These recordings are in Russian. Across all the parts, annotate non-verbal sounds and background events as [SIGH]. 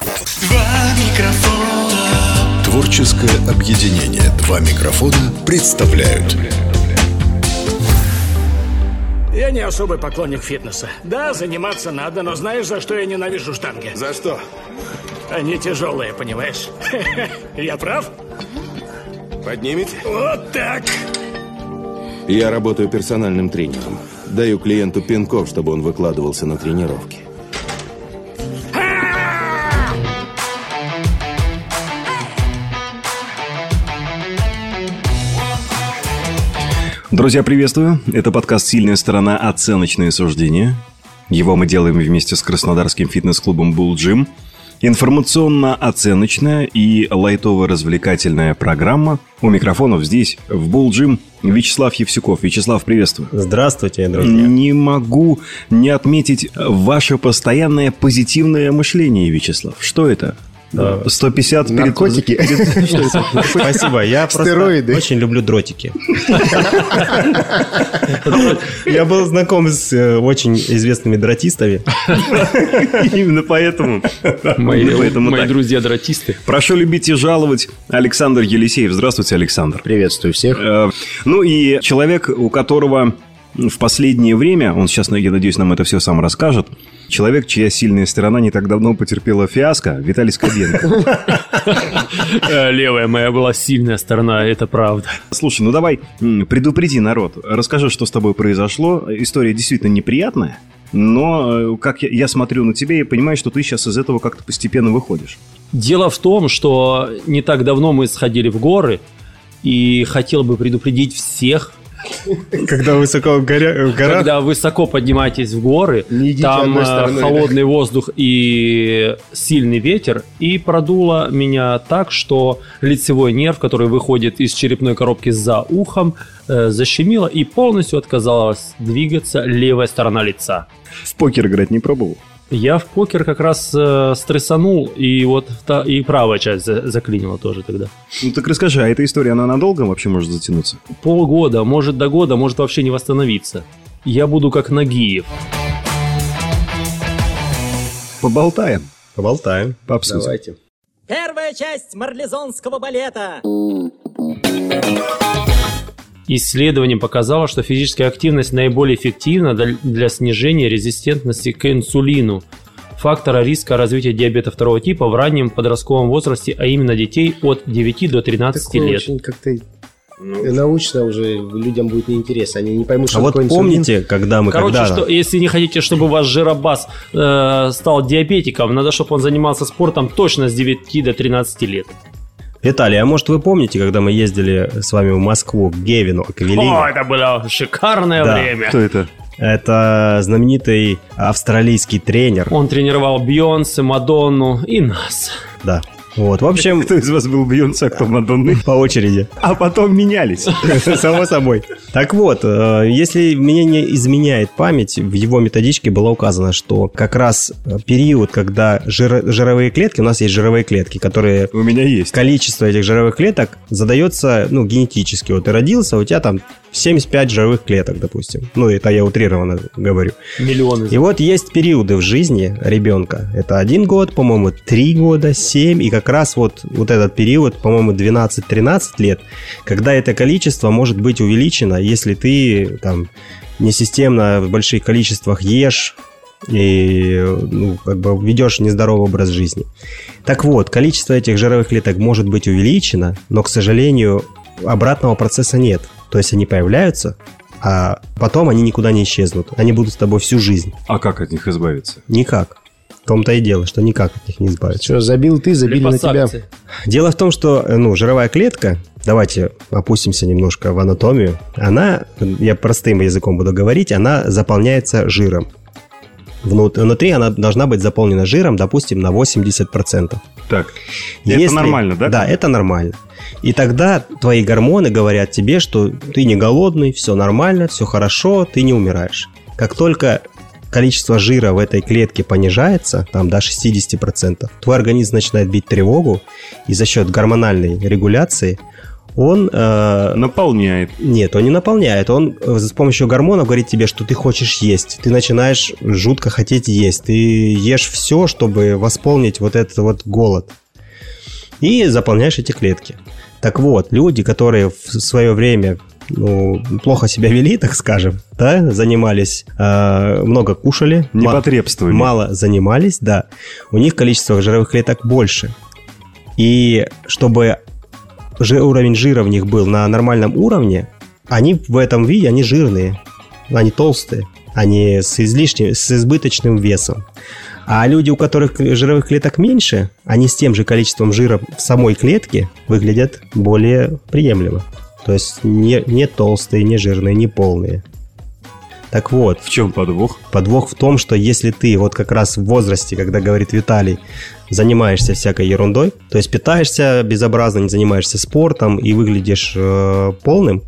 Два микрофона. Творческое объединение «Два микрофона» представляют Я не особый поклонник фитнеса. Да, заниматься надо, но знаешь, за что я ненавижу штанги? За что? Они тяжелые, понимаешь? [LAUGHS] Я прав? Поднимите? Вот так. Я работаю персональным тренером. Даю клиенту пинков, чтобы он выкладывался на тренировки. Друзья, приветствую. Это подкаст «Сильная сторона. Оценочные суждения». Его мы делаем вместе с краснодарским фитнес-клубом «Булл Джим». Информационно-оценочная и лайтово-развлекательная программа. У микрофонов здесь, в «Булл Джим», Вячеслав Евсюков. Вячеслав, приветствую. Здравствуйте, друзья. Не могу не отметить ваше постоянное позитивное мышление, Вячеслав. Что это? 150 перед... Наркотики? [LAUGHS] Спасибо, я просто очень люблю дротики. [LAUGHS] Я был знаком с э, очень известными дротистами. [LAUGHS] Именно поэтому. Мои, так. друзья-дратисты. Прошу любить и жаловать Александр Елисеев. Здравствуйте, Александр. Приветствую всех. Э, Ну и человек, у которого в последнее время, он сейчас, я надеюсь, нам это все сам расскажет, человек, чья сильная сторона не так давно потерпела фиаско, Виталий Скобенко. Э, Левая моя была сильная сторона, это правда. Слушай, ну давай предупреди народ, расскажи, что с тобой произошло. История действительно неприятная, но э, как я, я смотрю на тебя и понимаю, что ты сейчас из этого как-то постепенно выходишь. Дело в том, что не так давно мы сходили в горы, и хотел бы предупредить всех, Когда высоко в горя- в горах, когда высоко поднимаетесь в горы, там э, холодный воздух и сильный ветер, и продуло меня так, что лицевой нерв, который выходит из черепной коробки за ухом, э, защемило и полностью отказалась двигаться левая сторона лица. В покер играть не пробовал? Я в покер как раз э, стрессанул, и вот та- и правая часть за- заклинила тоже тогда. Ну так расскажи, а эта история, она надолго вообще может затянуться? Полгода, может до года, может вообще не восстановиться. Я буду как Нагиев. Поболтаем, поболтаем. пообсудим. Давайте. Первая часть марлезонского балета. Исследование показало, что физическая активность наиболее эффективна для- снижения резистентности к инсулину, фактора риска развития диабета второго типа в раннем подростковом возрасте, а именно детей от 9 до 13 Такое лет. очень как-то научно уже людям будет неинтересно. Они не поймут, что А вот такое инсулин. помните, когда мы Короче, когда что, если не хотите, чтобы ваш жиробас э, стал диабетиком, надо, чтобы он занимался спортом точно с 9 до 13 лет. Виталий, а может вы помните, когда мы ездили с вами в Москву к Гевину, к Эвелине? О, это было шикарное Да. время. Кто это? Это знаменитый австралийский тренер. Он тренировал Бейонсе, Мадонну и нас. Да. Вот, в общем, Кто из вас был Бейонсе, а кто Мадонны? [LAUGHS] по очереди. А потом менялись. [LAUGHS] Само собой. Так вот, э, если мне не изменяет память, в его методичке было указано, что как раз э, период, когда жиро- жировые клетки, у нас есть жировые клетки, которые У меня есть. количество этих жировых клеток задается, ну, генетически. Вот ты родился, у тебя там 75 жировых клеток, допустим. Ну, это я утрированно говорю. Миллионы. И вот есть периоды в жизни ребенка. Это один год, по-моему, три года, семь. И как раз вот, вот этот период, по-моему, 12-13 лет, когда это количество может быть увеличено, если ты там несистемно в больших количествах ешь и ну, как бы ведешь нездоровый образ жизни. Так вот, количество этих жировых клеток может быть увеличено, но, к сожалению, обратного процесса нет. То есть они появляются, а потом они никуда не исчезнут. Они будут с тобой всю жизнь. А как от них избавиться? Никак. В том-то и дело, что никак от них не избавиться. Что, забил ты, забили на тебя. Дело в том, что ну, жировая клетка, давайте опустимся немножко в анатомию, она, я простым языком буду говорить, она заполняется жиром. Внут- Внутри она должна быть заполнена жиром, допустим, на 80%. Так, это Если- нормально, да? Да, это нормально. И тогда твои гормоны говорят тебе, что ты не голодный, все нормально, все хорошо, ты не умираешь. Как только количество жира в этой клетке понижается, там до 60%, твой организм начинает бить тревогу, и за счет гормональной регуляции он... э, Наполняет. Нет, он не наполняет. Он с помощью гормонов говорит тебе, что ты хочешь есть. Ты начинаешь жутко хотеть есть. Ты ешь все, чтобы восполнить вот этот вот голод. И заполняешь эти клетки. Так вот, люди, которые в свое время ну, плохо себя вели, так скажем, да, занимались, э, много кушали, Непотребствами. мало занимались, да, у них количество жировых клеток больше. И чтобы уровень жира в них был на нормальном уровне, они в этом виде, они жирные, они толстые, они с излишним, с избыточным весом. А люди, у которых жировых клеток меньше, они с тем же количеством жира в самой клетке выглядят более приемлемо. То есть не, не толстые, не жирные, не полные. Так вот, В чем подвох? Подвох в том, что если ты вот как раз в возрасте, когда говорит Виталий, занимаешься всякой ерундой, то есть питаешься безобразно, не занимаешься спортом и выглядишь э, полным,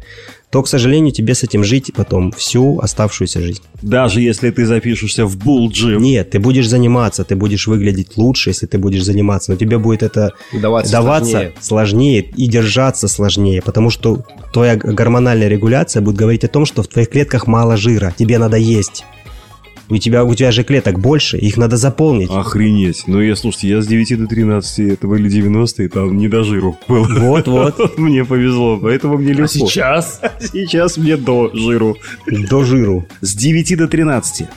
то, к сожалению, тебе с этим жить потом всю оставшуюся жизнь. Даже если ты запишешься в Gym. Нет, ты будешь заниматься, ты будешь выглядеть лучше, если ты будешь заниматься, но тебе будет это Даваться, даваться сложнее. сложнее и держаться сложнее, потому что твоя гормональная регуляция будет говорить о том, что в твоих клетках мало жира, тебе надо есть. У тебя, у тебя же клеток больше, их надо заполнить. Охренеть. Ну, я, слушайте, я с 9 до 13, это были 90-е, там не до жиру было. Вот, [LAUGHS] вот. Мне повезло, поэтому мне А легко. сейчас? Сейчас мне до жиру. До жиру. С 9 до 13.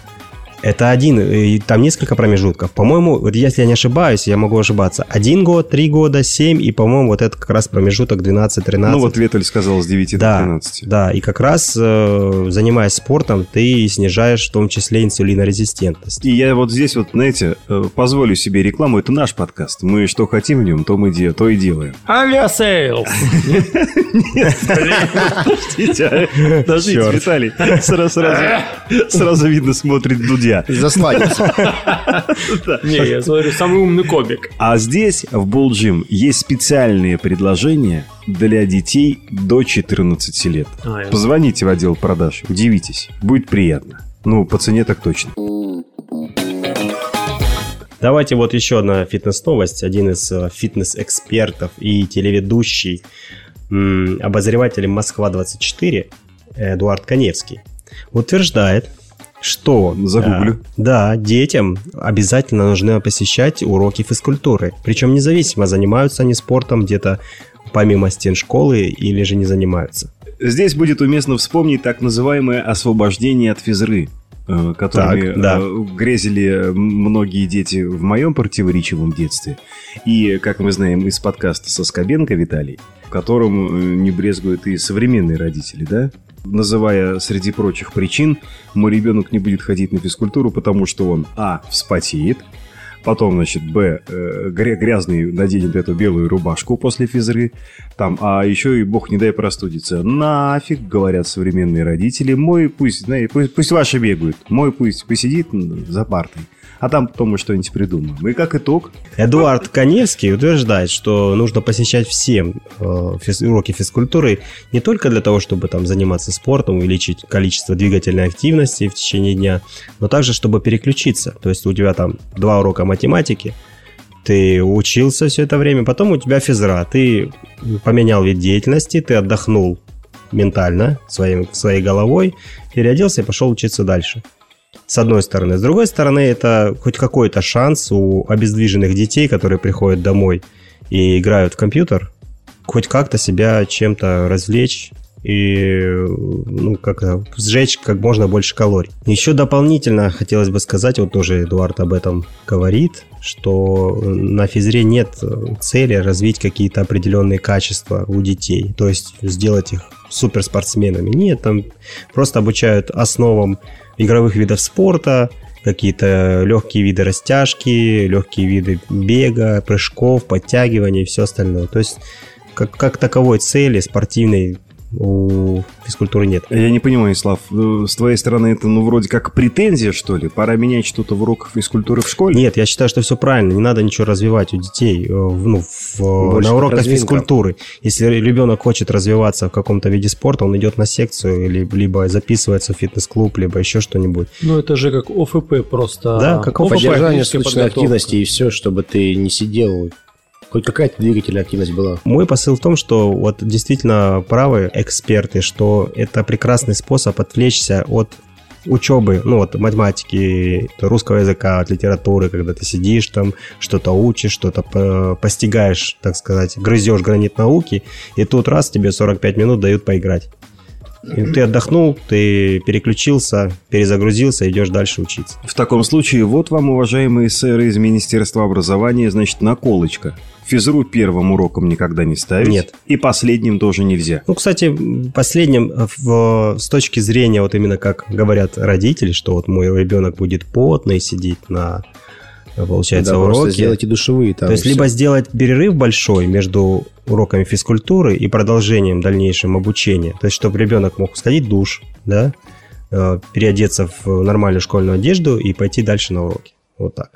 Это один, и там несколько промежутков. По-моему, вот если я не ошибаюсь, я могу ошибаться. Один год, три года, семь, и, по-моему, вот это как раз промежуток 12-13. Ну, вот Ветель сказал с 9 до да, 13. да, и как раз э, занимаясь спортом, ты снижаешь в том числе инсулинорезистентность. И я вот здесь вот, знаете, э, позволю себе рекламу. Это наш подкаст. Мы что хотим в нем, то мы де- то и делаем. Aviasales. Подождите, подождите, Чёрт. Виталий. Сразу, видно, смотрит Дудя. Засланец. [LAUGHS] Не, я смотрю, самый умный кобик. А здесь, в Gym, есть специальные предложения для детей до 14 лет. А, Позвоните в отдел продаж, удивитесь, будет приятно. Ну, по цене так точно. Давайте вот еще одна фитнес-новость. Один из э, фитнес-экспертов и телеведущий, обозреватель Москва-24, Эдуард Коневский, утверждает, что... Загуглю. э, да, детям обязательно нужно посещать уроки физкультуры. Причем независимо, занимаются они спортом где-то помимо стен школы или же не занимаются. Здесь будет уместно вспомнить так называемое освобождение от физры, которыми Так, да. э, грезили многие дети в моем противоречивом детстве. И, как мы знаем из подкаста со Скобенко Виталий, в котором э, не брезгуют и современные родители, да? Называя среди прочих причин, мой ребенок не будет ходить на физкультуру, потому что он, а, вспотеет, Потом, значит, Б, э, гря- грязный наденет эту белую рубашку после физры. Там, а еще и бог не дай простудиться. Нафиг, говорят современные родители. Мой пусть, пусть, пусть ваши бегают. Мой пусть посидит за партой. А там потом мы что-нибудь придумаем. И как итог, Эдуард Коневский утверждает, что нужно посещать всем э, уроки физкультуры не только для того, чтобы там заниматься спортом, увеличить количество двигательной активности в течение дня, но также, чтобы переключиться. То есть у тебя там два урока математики, ты учился все это время, потом у тебя физра, ты поменял вид деятельности, ты отдохнул ментально своим, своей головой, переоделся и пошел учиться дальше. С одной стороны. С другой стороны, это хоть какой-то шанс у обездвиженных детей, которые приходят домой и играют в компьютер, хоть как-то себя чем-то развлечь и ну, как сжечь как можно больше калорий. Еще дополнительно хотелось бы сказать, вот тоже Эдуард об этом говорит, что на физре нет цели развить какие-то определенные качества у детей, то есть сделать их суперспортсменами. Нет, там просто обучают основам игровых видов спорта, какие-то легкие виды растяжки, легкие виды бега, прыжков, подтягиваний и все остальное. То есть как, как таковой цели спортивной у физкультуры нет. я не понимаю, Слав, э, с твоей стороны это ну вроде как претензия, что ли? Пора менять что-то в уроках физкультуры в школе? Нет, я считаю, что все правильно. Не надо ничего развивать у детей э, ну, в, Больше на уроках разминка. физкультуры. Если ребенок хочет развиваться в каком-то виде спорта, он идет на секцию, или, либо записывается в фитнес-клуб, либо еще что-нибудь. Ну, это же как ОФП просто. Да, как ОФП, Поддержание активности и все, чтобы ты не сидел Хоть какая-то двигательная активность была. Мой посыл в том, что вот действительно правы эксперты, что это прекрасный способ отвлечься от учебы, ну вот математики, русского языка, от литературы, когда ты сидишь там, что-то учишь, что-то постигаешь, так сказать, грызешь гранит науки, и тут раз тебе 45 минут дают поиграть. И ты отдохнул, ты переключился, перезагрузился, идешь дальше учиться. В таком случае, вот вам, уважаемые сэры из Министерства образования, значит, наколочка. Физру первым уроком никогда не ставить. Нет. И последним тоже нельзя. Ну, кстати, последним в, с точки зрения, вот именно как говорят родители, что вот мой ребенок будет потный сидеть на получается, да, уроки. сделайте душевые там. То есть, либо сделать перерыв большой между уроками физкультуры и продолжением дальнейшем обучения. То есть, чтобы ребенок мог сходить в душ, да, э, переодеться в нормальную школьную одежду и пойти дальше на уроки. Вот так.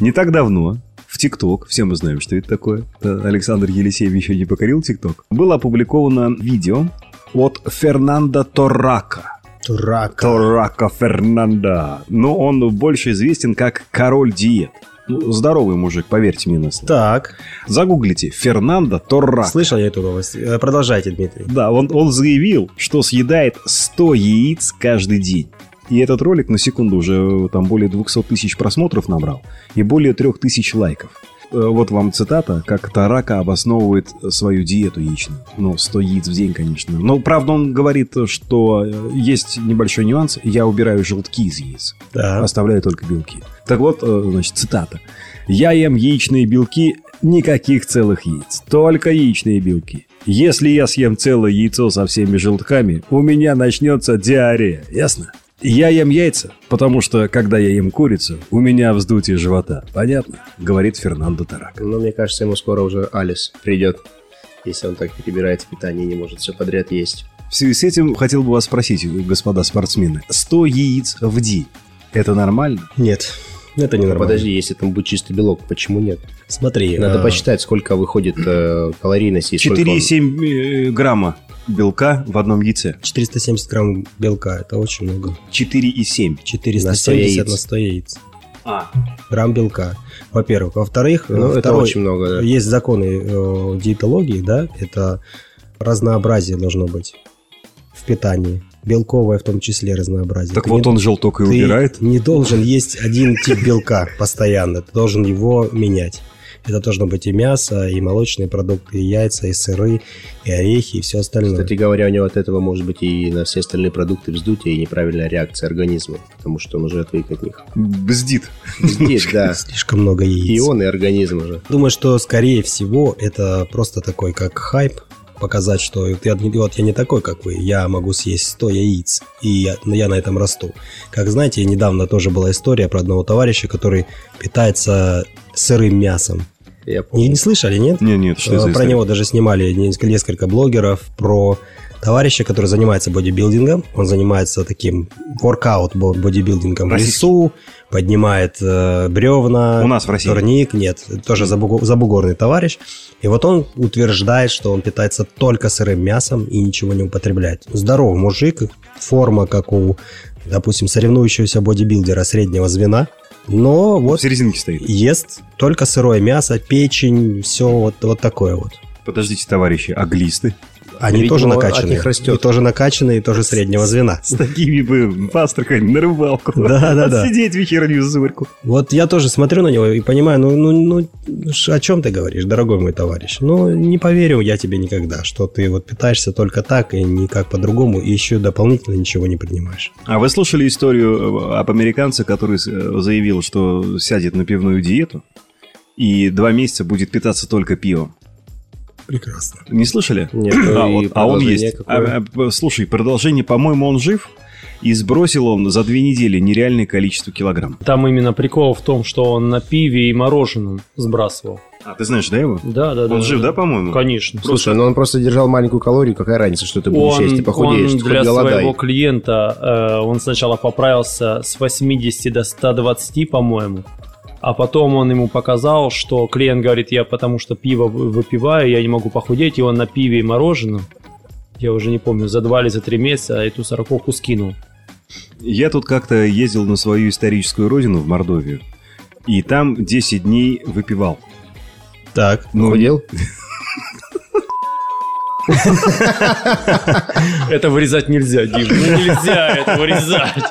Не так давно в ТикТок, все мы знаем, что это такое, Александр Елисеев еще не покорил ТикТок, было опубликовано видео от Фернандо Торрака. Турака. Турака Фернанда. Но он больше известен как король диет. Ну, здоровый мужик, поверьте мне на слово. Так. Загуглите. Фернандо Торрака. Слышал я эту новость. Э, продолжайте, Дмитрий. Да, он, он заявил, что съедает 100 яиц каждый день. И этот ролик, на секунду, уже э, там более 200 тысяч просмотров набрал и более 3000 лайков. Э, вот вам цитата, как Тарака обосновывает свою диету яичную. Ну, 100 яиц в день, конечно. Но, правда, он говорит, что э, есть небольшой нюанс. Я убираю желтки из яиц. Да. Оставляю только белки. Так вот, э, значит, цитата. «Я ем яичные белки, никаких целых яиц. Только яичные белки. Если я съем целое яйцо со всеми желтками, у меня начнется диарея. Ясно?» Я ем яйца, потому что, когда я ем курицу, у меня вздутие живота. Понятно? Говорит Фернандо Тарак. Ну, мне кажется, ему скоро уже Алис придет, если он так перебирает в питании и не может все подряд есть. В связи с этим хотел бы вас спросить, господа спортсмены. 100 яиц в день. Это нормально? Нет. Это не нормально. Подожди, если там будет чистый белок, почему нет? Смотри. Надо а... посчитать, сколько выходит э, калорийность. 4,7 он... Э, грамма белка в одном яйце. 470 грамм белка, это очень много. 4,7. 470 на 100 яиц. А. Грамм белка. Во-первых. Во-вторых, ну, второй, это очень много, да. Есть законы э, диетологии, да, это разнообразие должно быть в питании. Белковое в том числе разнообразие. Так ты вот не, он желток и убирает? не должен есть один тип белка постоянно. Ты должен его менять. Это должно быть и мясо, и молочные продукты, и яйца, и сыры, и орехи, и все остальное. Кстати говоря, у него от этого может быть и на все остальные продукты вздутие и неправильная реакция организма, потому что он уже отвык от них. Бздит. Бздит, да. [LAUGHS] Слишком много яиц. И он, и организм уже. Думаю, что, скорее всего, это просто такой, как хайп, показать, что я, вот я не такой, как вы, я могу съесть 100 яиц, и я, я на этом расту. Как знаете, недавно тоже была история про одного товарища, который питается сырым мясом. Я помню. Не, не слышали, нет? Нет, нет, что это Про него даже снимали несколько блогеров, про товарища, который занимается бодибилдингом. Он занимается таким воркаут бодибилдингом в лесу, поднимает э, бревна. У нас в России? Турник, нет, тоже забугор, забугорный товарищ. И вот он утверждает, что он питается только сырым мясом и ничего не употребляет. Здоровый мужик, форма как у, допустим, соревнующегося бодибилдера среднего звена – но вот... В серединке стоит. Ест только сырое мясо, печень, все вот, вот такое вот. Подождите, товарищи, а глисты? Они тоже накачанные. От них растет. И тоже накачанные, и тоже среднего звена. С, с такими бы пастрахами на рыбалку. Да, да, да. Сидеть вечернюю зырку. Вот я тоже смотрю на него и понимаю, ну, ну, ну, о чем ты говоришь, дорогой мой товарищ? Ну, не поверю я тебе никогда, что ты вот питаешься только так и никак по-другому, и еще дополнительно ничего не принимаешь. А вы слушали историю об американце, который э, заявил, что сядет на пивную диету и два месяца будет питаться только пивом? Прекрасно. Не слышали? Нет. [CLEARS THROAT] А, вот, а он есть. А, а, слушай, продолжение, по-моему, он жив. И сбросил он за две недели нереальное количество килограмм. Там именно прикол в том, что он на пиве и мороженом сбрасывал. А, ты знаешь, да, его? Да, да, да. Он да, жив, да, да, по-моему? Конечно. Слушай, ну он просто держал маленькую калорию, какая разница, что ты будешь он, есть, ты похудеешь, он для своего клиента, э, он сначала поправился с 80 до 120, по-моему. А потом он ему показал, что клиент говорит, я потому что пиво выпиваю, я не могу похудеть, и он на пиве и мороженом, я уже не помню, за два или за три месяца эту сороковку скинул. Я тут как-то ездил на свою историческую родину в Мордовию. И там 10 дней выпивал. Так. Ну, Худел? [LAUGHS] Это вырезать нельзя, Дим. Ну, нельзя это вырезать.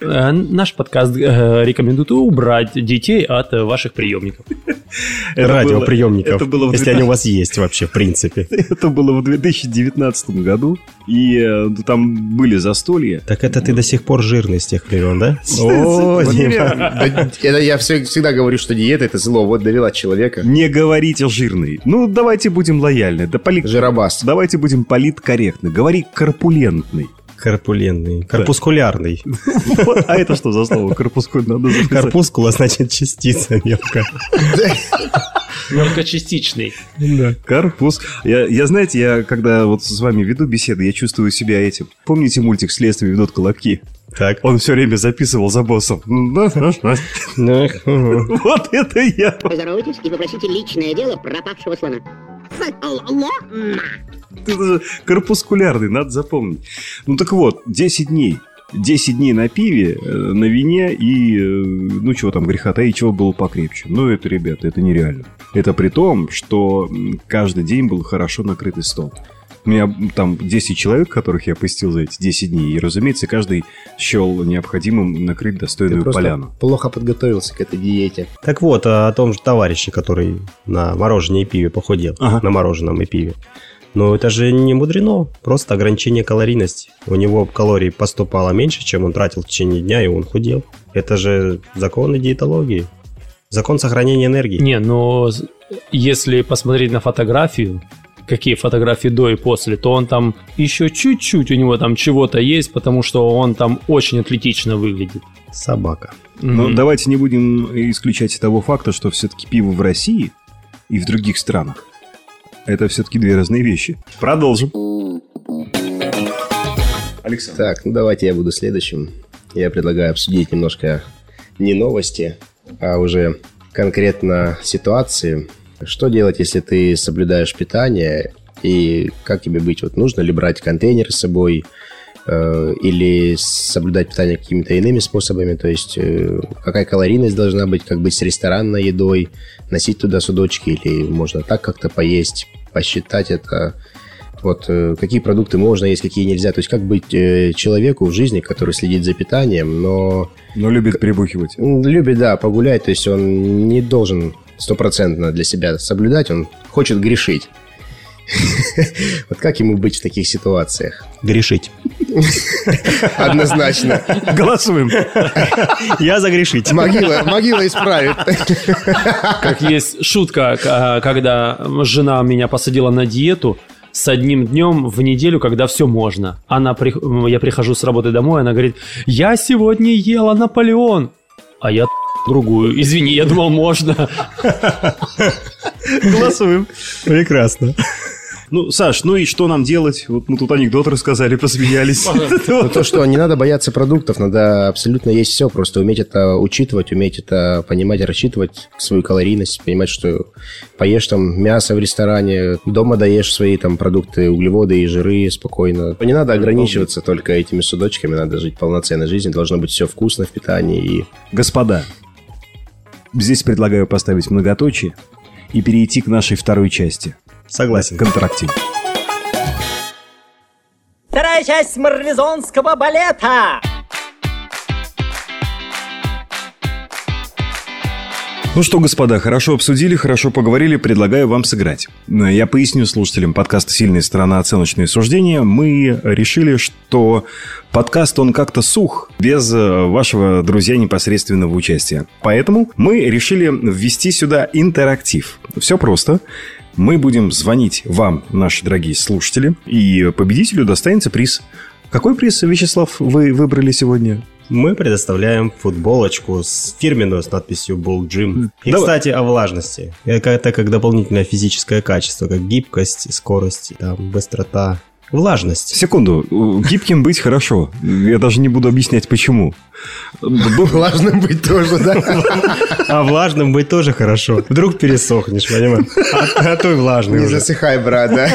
Э, Наш подкаст э, рекомендует убрать детей от э, ваших приемников. Радиоприемников. это было если они у вас есть вообще, в принципе. [LAUGHS] Это было в 2019 году, и там были застолья. Так это ты до сих пор жирный с тех времен, да? [LAUGHS] [LAUGHS] Это я все- всегда говорю, что диета это зло. Вот довела человека. Не говорите жирный. Ну, давайте будем лояльны. Да поли- Жиробас. Давайте будем политкорректны. Говори корпулентный. Корпулентный. Корпускулярный. Вот, А это что за слово? Корпускуль надо записать. Корпускула значит частица мелкая. [LAUGHS] Мелкочастичный. Карпус. Я, я, знаете, я когда вот с вами веду беседы, я чувствую себя этим. Помните мультик «Следствие ведут колобки»? Так. Он все время записывал за боссом. [LAUGHS] Вот Ну, угу. это я. Поздоровайтесь и попросите личное дело пропавшего слона. [LAUGHS] корпускулярный, надо запомнить. Ну так вот, 10 дней. 10 дней на пиве, э, на вине и, э, ну чего там греха таить, чего было покрепче. Ну это, ребята, это нереально. Это при том, что каждый день был хорошо накрытый стол. У меня там 10 человек, которых я посетил за эти 10 дней. И, разумеется, каждый счел необходимым накрыть Ты достойную просто поляну. плохо подготовился к этой диете. Так вот, а о том же товарище, который на мороженое и пиве похудел. Ага. На мороженом и пиве. Но это же не мудрено. Просто ограничение калорийности. У него калорий поступало меньше, чем он тратил в течение дня, и он худел. Это же законы диетологии. Закон сохранения энергии. Не, но если посмотреть на фотографию, какие фотографии до и после, то он там еще чуть-чуть у него там чего-то есть, потому что он там очень атлетично выглядит. Собака. Но Мгм. давайте не будем исключать того факта, что все-таки пиво в России и в других странах это все-таки две разные вещи. Продолжим. Александр. Так, ну давайте я буду следующим. Я предлагаю обсудить немножко не новости, а уже конкретно ситуации. Что делать, если ты соблюдаешь питание и как тебе быть? Вот нужно ли брать контейнер с собой или соблюдать питание какими-то иными способами? То есть э, какая калорийность должна быть, как быть с ресторанной едой, носить туда судочки или можно так как-то поесть, посчитать это? Вот э, какие продукты можно есть, какие нельзя. То есть как быть э, человеку в жизни, который следит за питанием, но Но любит прибухивать. любит, да, погулять. То есть он не должен стопроцентно для себя соблюдать, он хочет грешить. Вот как ему быть в таких ситуациях? Грешить. Однозначно. Голосуем. Я загрешить. Могила, могила исправит. Как есть шутка, а, когда жена меня посадила на диету с одним днем в неделю, когда все можно. Она, при- я прихожу с работы домой, она говорит, я сегодня ела Наполеон, а я другую. Извини, я думал, можно. Голосуем. Прекрасно. Ну, Саш, ну и что нам делать? Вот мы тут анекдот рассказали, [LAUGHS] посмеялись. Ну, то, что не надо бояться продуктов, надо абсолютно есть все, просто уметь это учитывать, уметь это понимать, рассчитывать свою калорийность, понимать, что поешь там мясо в ресторане, дома доешь свои там продукты, углеводы и жиры спокойно. Не надо ограничиваться только этими судочками, надо жить полноценной жизнью, должно быть все вкусно в питании и Господа, здесь предлагаю поставить многоточие и перейти к нашей второй части. Согласен. Контрактив. Вторая часть марлезонского балета. Ну что, господа, хорошо обсудили, хорошо поговорили, предлагаю вам сыграть. Но Я поясню слушателям подкаста «Сильная сторона. Оценочные суждения». Мы решили, что подкаст, он как-то сух, без э, вашего, друзья, непосредственного участия. Поэтому мы решили ввести сюда интерактив. Все просто. Мы будем звонить вам, наши дорогие слушатели, и победителю достанется приз. Какой приз, Вячеслав, вы выбрали сегодня? Мы предоставляем футболочку с фирменную с надписью Bull Gym. И, Давай. кстати, о влажности. Это как дополнительное физическое качество, как гибкость, скорость, там, быстрота. Влажность. Секунду, гибким быть хорошо. Я даже не буду объяснять, почему. влажным быть тоже, да? А влажным быть тоже хорошо. Вдруг пересохнешь, понимаешь? А, а то и влажный Не уже. засыхай, брат, да?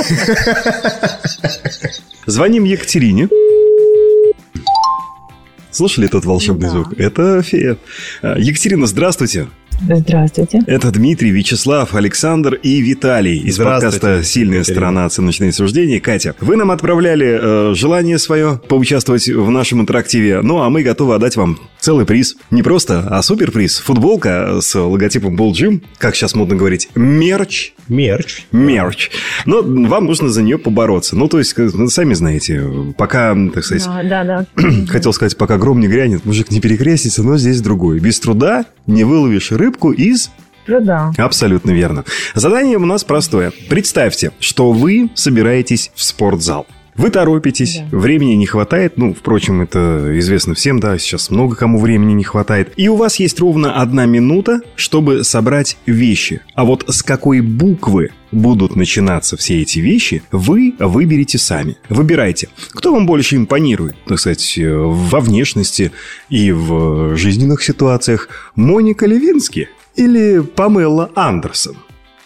Звоним Екатерине. Слышали этот волшебный Да. звук? Это фея. А, Екатерина, здравствуйте. Здравствуйте. Это Дмитрий, Вячеслав, Александр и Виталий из подкаста «Сильная Екатерина. сторона. Оценочные суждения». Катя, вы нам отправляли э, желание свое поучаствовать в нашем интерактиве, ну а мы готовы отдать вам целый приз. Не просто, а суперприз. Футболка с логотипом Bull Gym, как сейчас модно говорить, мерч. Мерч. Мерч. Но вам нужно за нее побороться. Ну, то есть, как- ну, сами знаете, пока, так сказать, Да, да, да. [CLEARS THROAT] Хотел сказать, пока гром не грянет, мужик не перекрестится, но здесь другое. Без труда не выловишь рыбку из... Труда. Абсолютно верно. Задание у нас простое. Представьте, что вы собираетесь в спортзал. Вы торопитесь, времени не хватает. Ну, впрочем, это известно всем, да, сейчас много кому времени не хватает. И у вас есть ровно одна минута, чтобы собрать вещи. А вот с какой буквы будут начинаться все эти вещи, вы выберете сами. Выбирайте, кто вам больше импонирует, так сказать, э, во внешности и в жизненных ситуациях. Моника Левински или Памела Андерсон?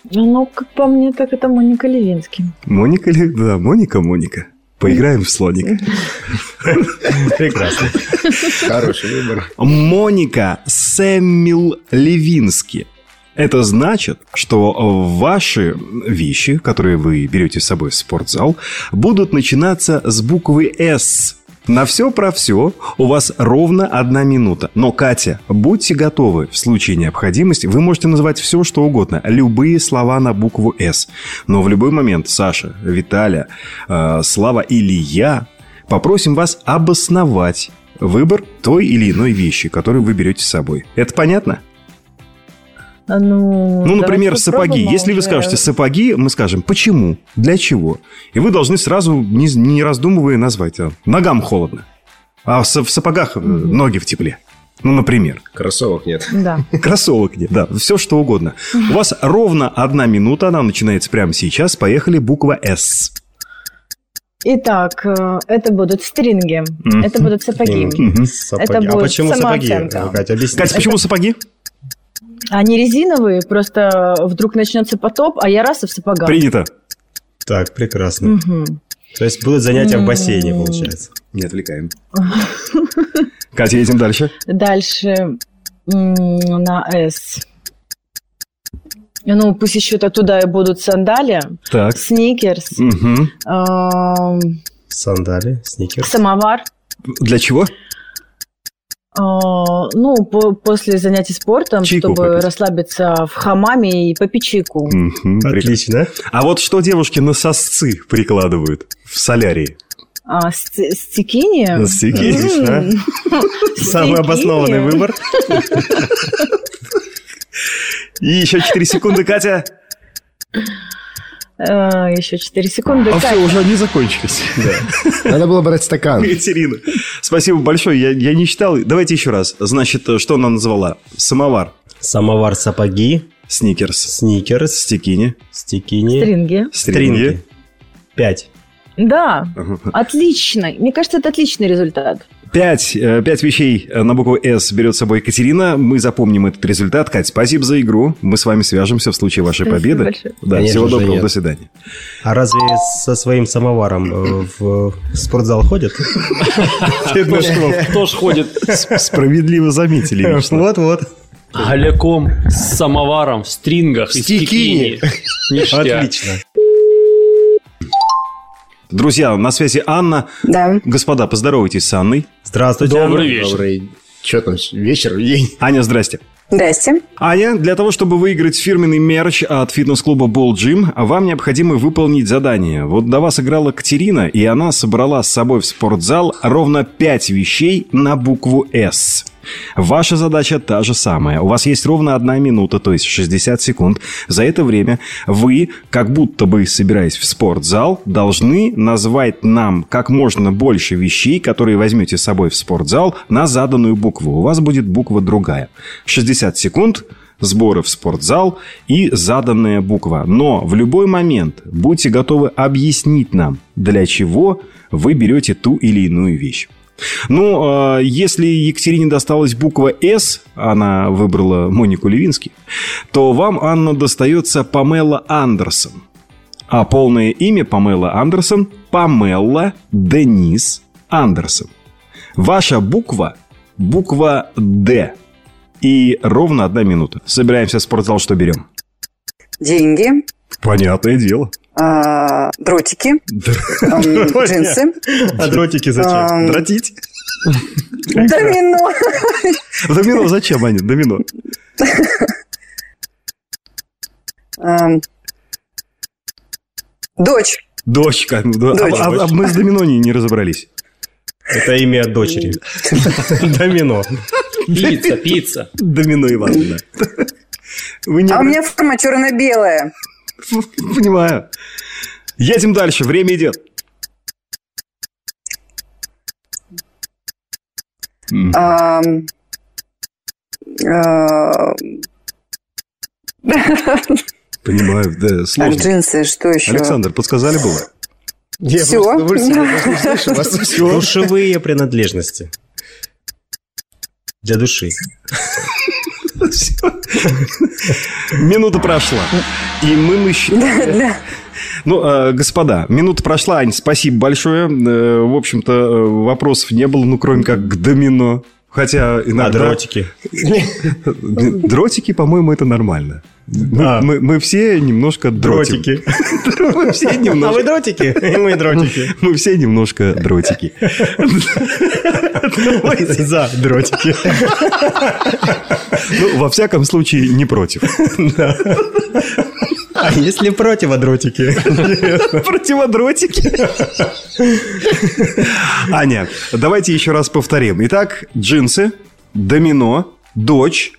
Ну, как по мне, так это Моника Левинский. Моника? Да, Моника, Моника. Поиграем в слоника. Прекрасно. Хороший выбор. Моника Сэммил Левински. Это значит, что ваши вещи, которые вы берете с собой в спортзал, будут начинаться с буквы «С». На все про все у вас ровно одна минута. Но, Катя, будьте готовы. В случае необходимости вы можете называть все, что угодно. Любые слова на букву «С». Но в любой момент Саша, Виталя, э, Слава или я попросим вас обосновать выбор той или иной вещи, которую вы берете с собой. Это понятно? Ну, Ну, например, сапоги. а Если вы скажете сапоги, мы скажем почему, для чего. И вы должны сразу, не, не раздумывая, назвать. а, Ногам холодно. А в, са- в сапогах э, ноги в тепле. Ну, например. Кроссовок нет. Да. [LAUGHS] Кроссовок нет, да, все что угодно. У вас ровно одна минута, она начинается прямо сейчас. Поехали, буква «С». Итак, э, это будут стринги, Мгм. это будут сапоги. Мгм. Сапоги. Это а будет почему сапоги? Катя, объясни. Катя, почему сапоги? Они резиновые, просто вдруг начнется потоп, а я раз и в сапогах. Принято. Так, прекрасно. Мгм. То есть будут занятия в бассейне, получается. Не отвлекаем. [LAUGHS] Катя, едем дальше. Дальше на «С». Ну, пусть еще туда и будут сандали, Так. сникерс, Сандали, сникерс. самовар. Для чего? А, ну, по- после занятий спортом, Чайку чтобы попить. расслабиться в хамаме и попить чайку. Отлично. А вот что девушки на сосцы прикладывают в солярии? А? На стикини, М. [LAUGHS] Самый обоснованный выбор. И еще 4 секунды, Катя. А, еще 4 секунды. А Катя. все, уже они закончились. Надо было брать стакан. Екатерина, спасибо большое. Я, я не читал. Давайте еще раз. Значит, что она назвала? Самовар, Самовар, сапоги, сникерс, сникерс, стикини, стикини, Стринги. стринги. Пять. Да, Ага. отлично. Мне кажется, это отличный результат. Пять, э, пять вещей э, на букву «С» берет с собой Екатерина. Мы запомним этот результат. Кать, спасибо за игру. Мы с вами свяжемся в случае вашей Спасибо победы. большое. Да, Конечно всего доброго, нет. до свидания. А разве со своим самоваром э, в спортзал ходят? Кто ж- Кто ж ходит Справедливо заметили. Вот-вот. голяком с самоваром в стрингах Стикини. Отлично. Друзья, на связи Анна. Да. Господа, поздоровайтесь с Анной. Здравствуйте. Добрый Анна. вечер. Добрый... Что там, вечер, день? Аня, здрасте. Здрасте. Аня, для того, чтобы выиграть фирменный мерч от фитнес-клуба Ball Gym, вам необходимо выполнить задание. Вот до вас играла Катерина, и она собрала с собой в спортзал ровно 5 вещей на букву «С». Ваша задача та же самая. У вас есть ровно одна минута, то есть 60 секунд. За это время вы, как будто бы собираясь в спортзал, должны назвать нам как можно больше вещей, которые возьмете с собой в спортзал на заданную букву. У вас будет буква другая. 60 секунд сборы в спортзал и заданная буква. Но в любой момент будьте готовы объяснить нам, для чего вы берете ту или иную вещь. Ну, э, если Екатерине досталась буква «С», она выбрала Монику Левински, то вам, Анна, достается Памела Андерсон. А полное имя Памела Андерсон – Памела Денис Андерсон. Ваша буква – буква «Д». И ровно одна минута. Собираемся в спортзал, что берем? Деньги, Понятное дело. А, дротики, [LAUGHS] джинсы, А дротики зачем? Дротить? домино, [LAUGHS] Домино зачем, Аня? Домино. дочь, Дочка. Дочь. А, а- а мы с домино не, не разобрались. Это имя дочери. [LAUGHS] Домино. Пицца, пицца. Домино Ивановна. А у меня форма черно-белая. [LAUGHS] Понимаю. Едем дальше, время идет. А, [LAUGHS] Понимаю, да, а сложно. джинсы, что еще? Александр, подсказали было? Я. Всё. [LAUGHS] Душевые принадлежности. Для души. Минута прошла. И мы. Для- Ну, э, господа, минута прошла, Ань, спасибо большое. Э, в общем-то, э, вопросов не было, ну, кроме как к домино. Хотя А иногда... дротики? [LAUGHS] Дротики, по-моему, это нормально. Мы, А. мы- мы все немножко дротим. Дротики. [LAUGHS] Мы все А вы немножко... дротики? И мы дротики. [LAUGHS] Мы все немножко дротики. [LAUGHS] За дротики. Ну, во всяком случае, не против. А если противодротики? Противодротики. Аня, давайте еще раз повторим. Итак, джинсы, домино, дочь,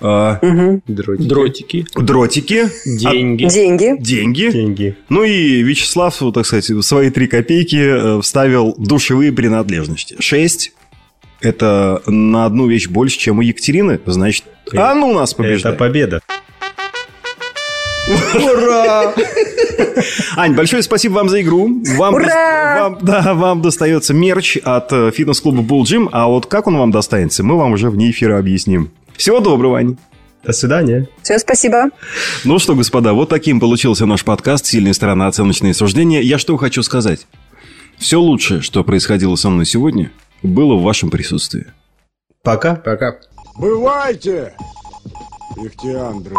э, Дротики. дротики, Деньги. Деньги, деньги. Деньги. Ну и Вячеслав, вот, так сказать, в свои три копейки э, вставил душевые принадлежности. Шесть. Это на одну вещь больше, чем у Екатерины. Значит, а ну нас Это побеждает. победа. Ура! Ань, большое спасибо вам за игру. Вам, Ура! вам- да, вам достается мерч от э, фитнес-клуба Bull Gym, а вот как он вам достанется, мы вам уже вне эфира объясним. Всего доброго, Ань. До свидания. все, спасибо. Ну что, господа, вот таким получился наш подкаст «Сильная сторона. Оценочные суждения». Я что хочу сказать. Все лучшее, что происходило со мной сегодня, было в вашем присутствии. Пока. Пока. Бывайте, Ихтиандров.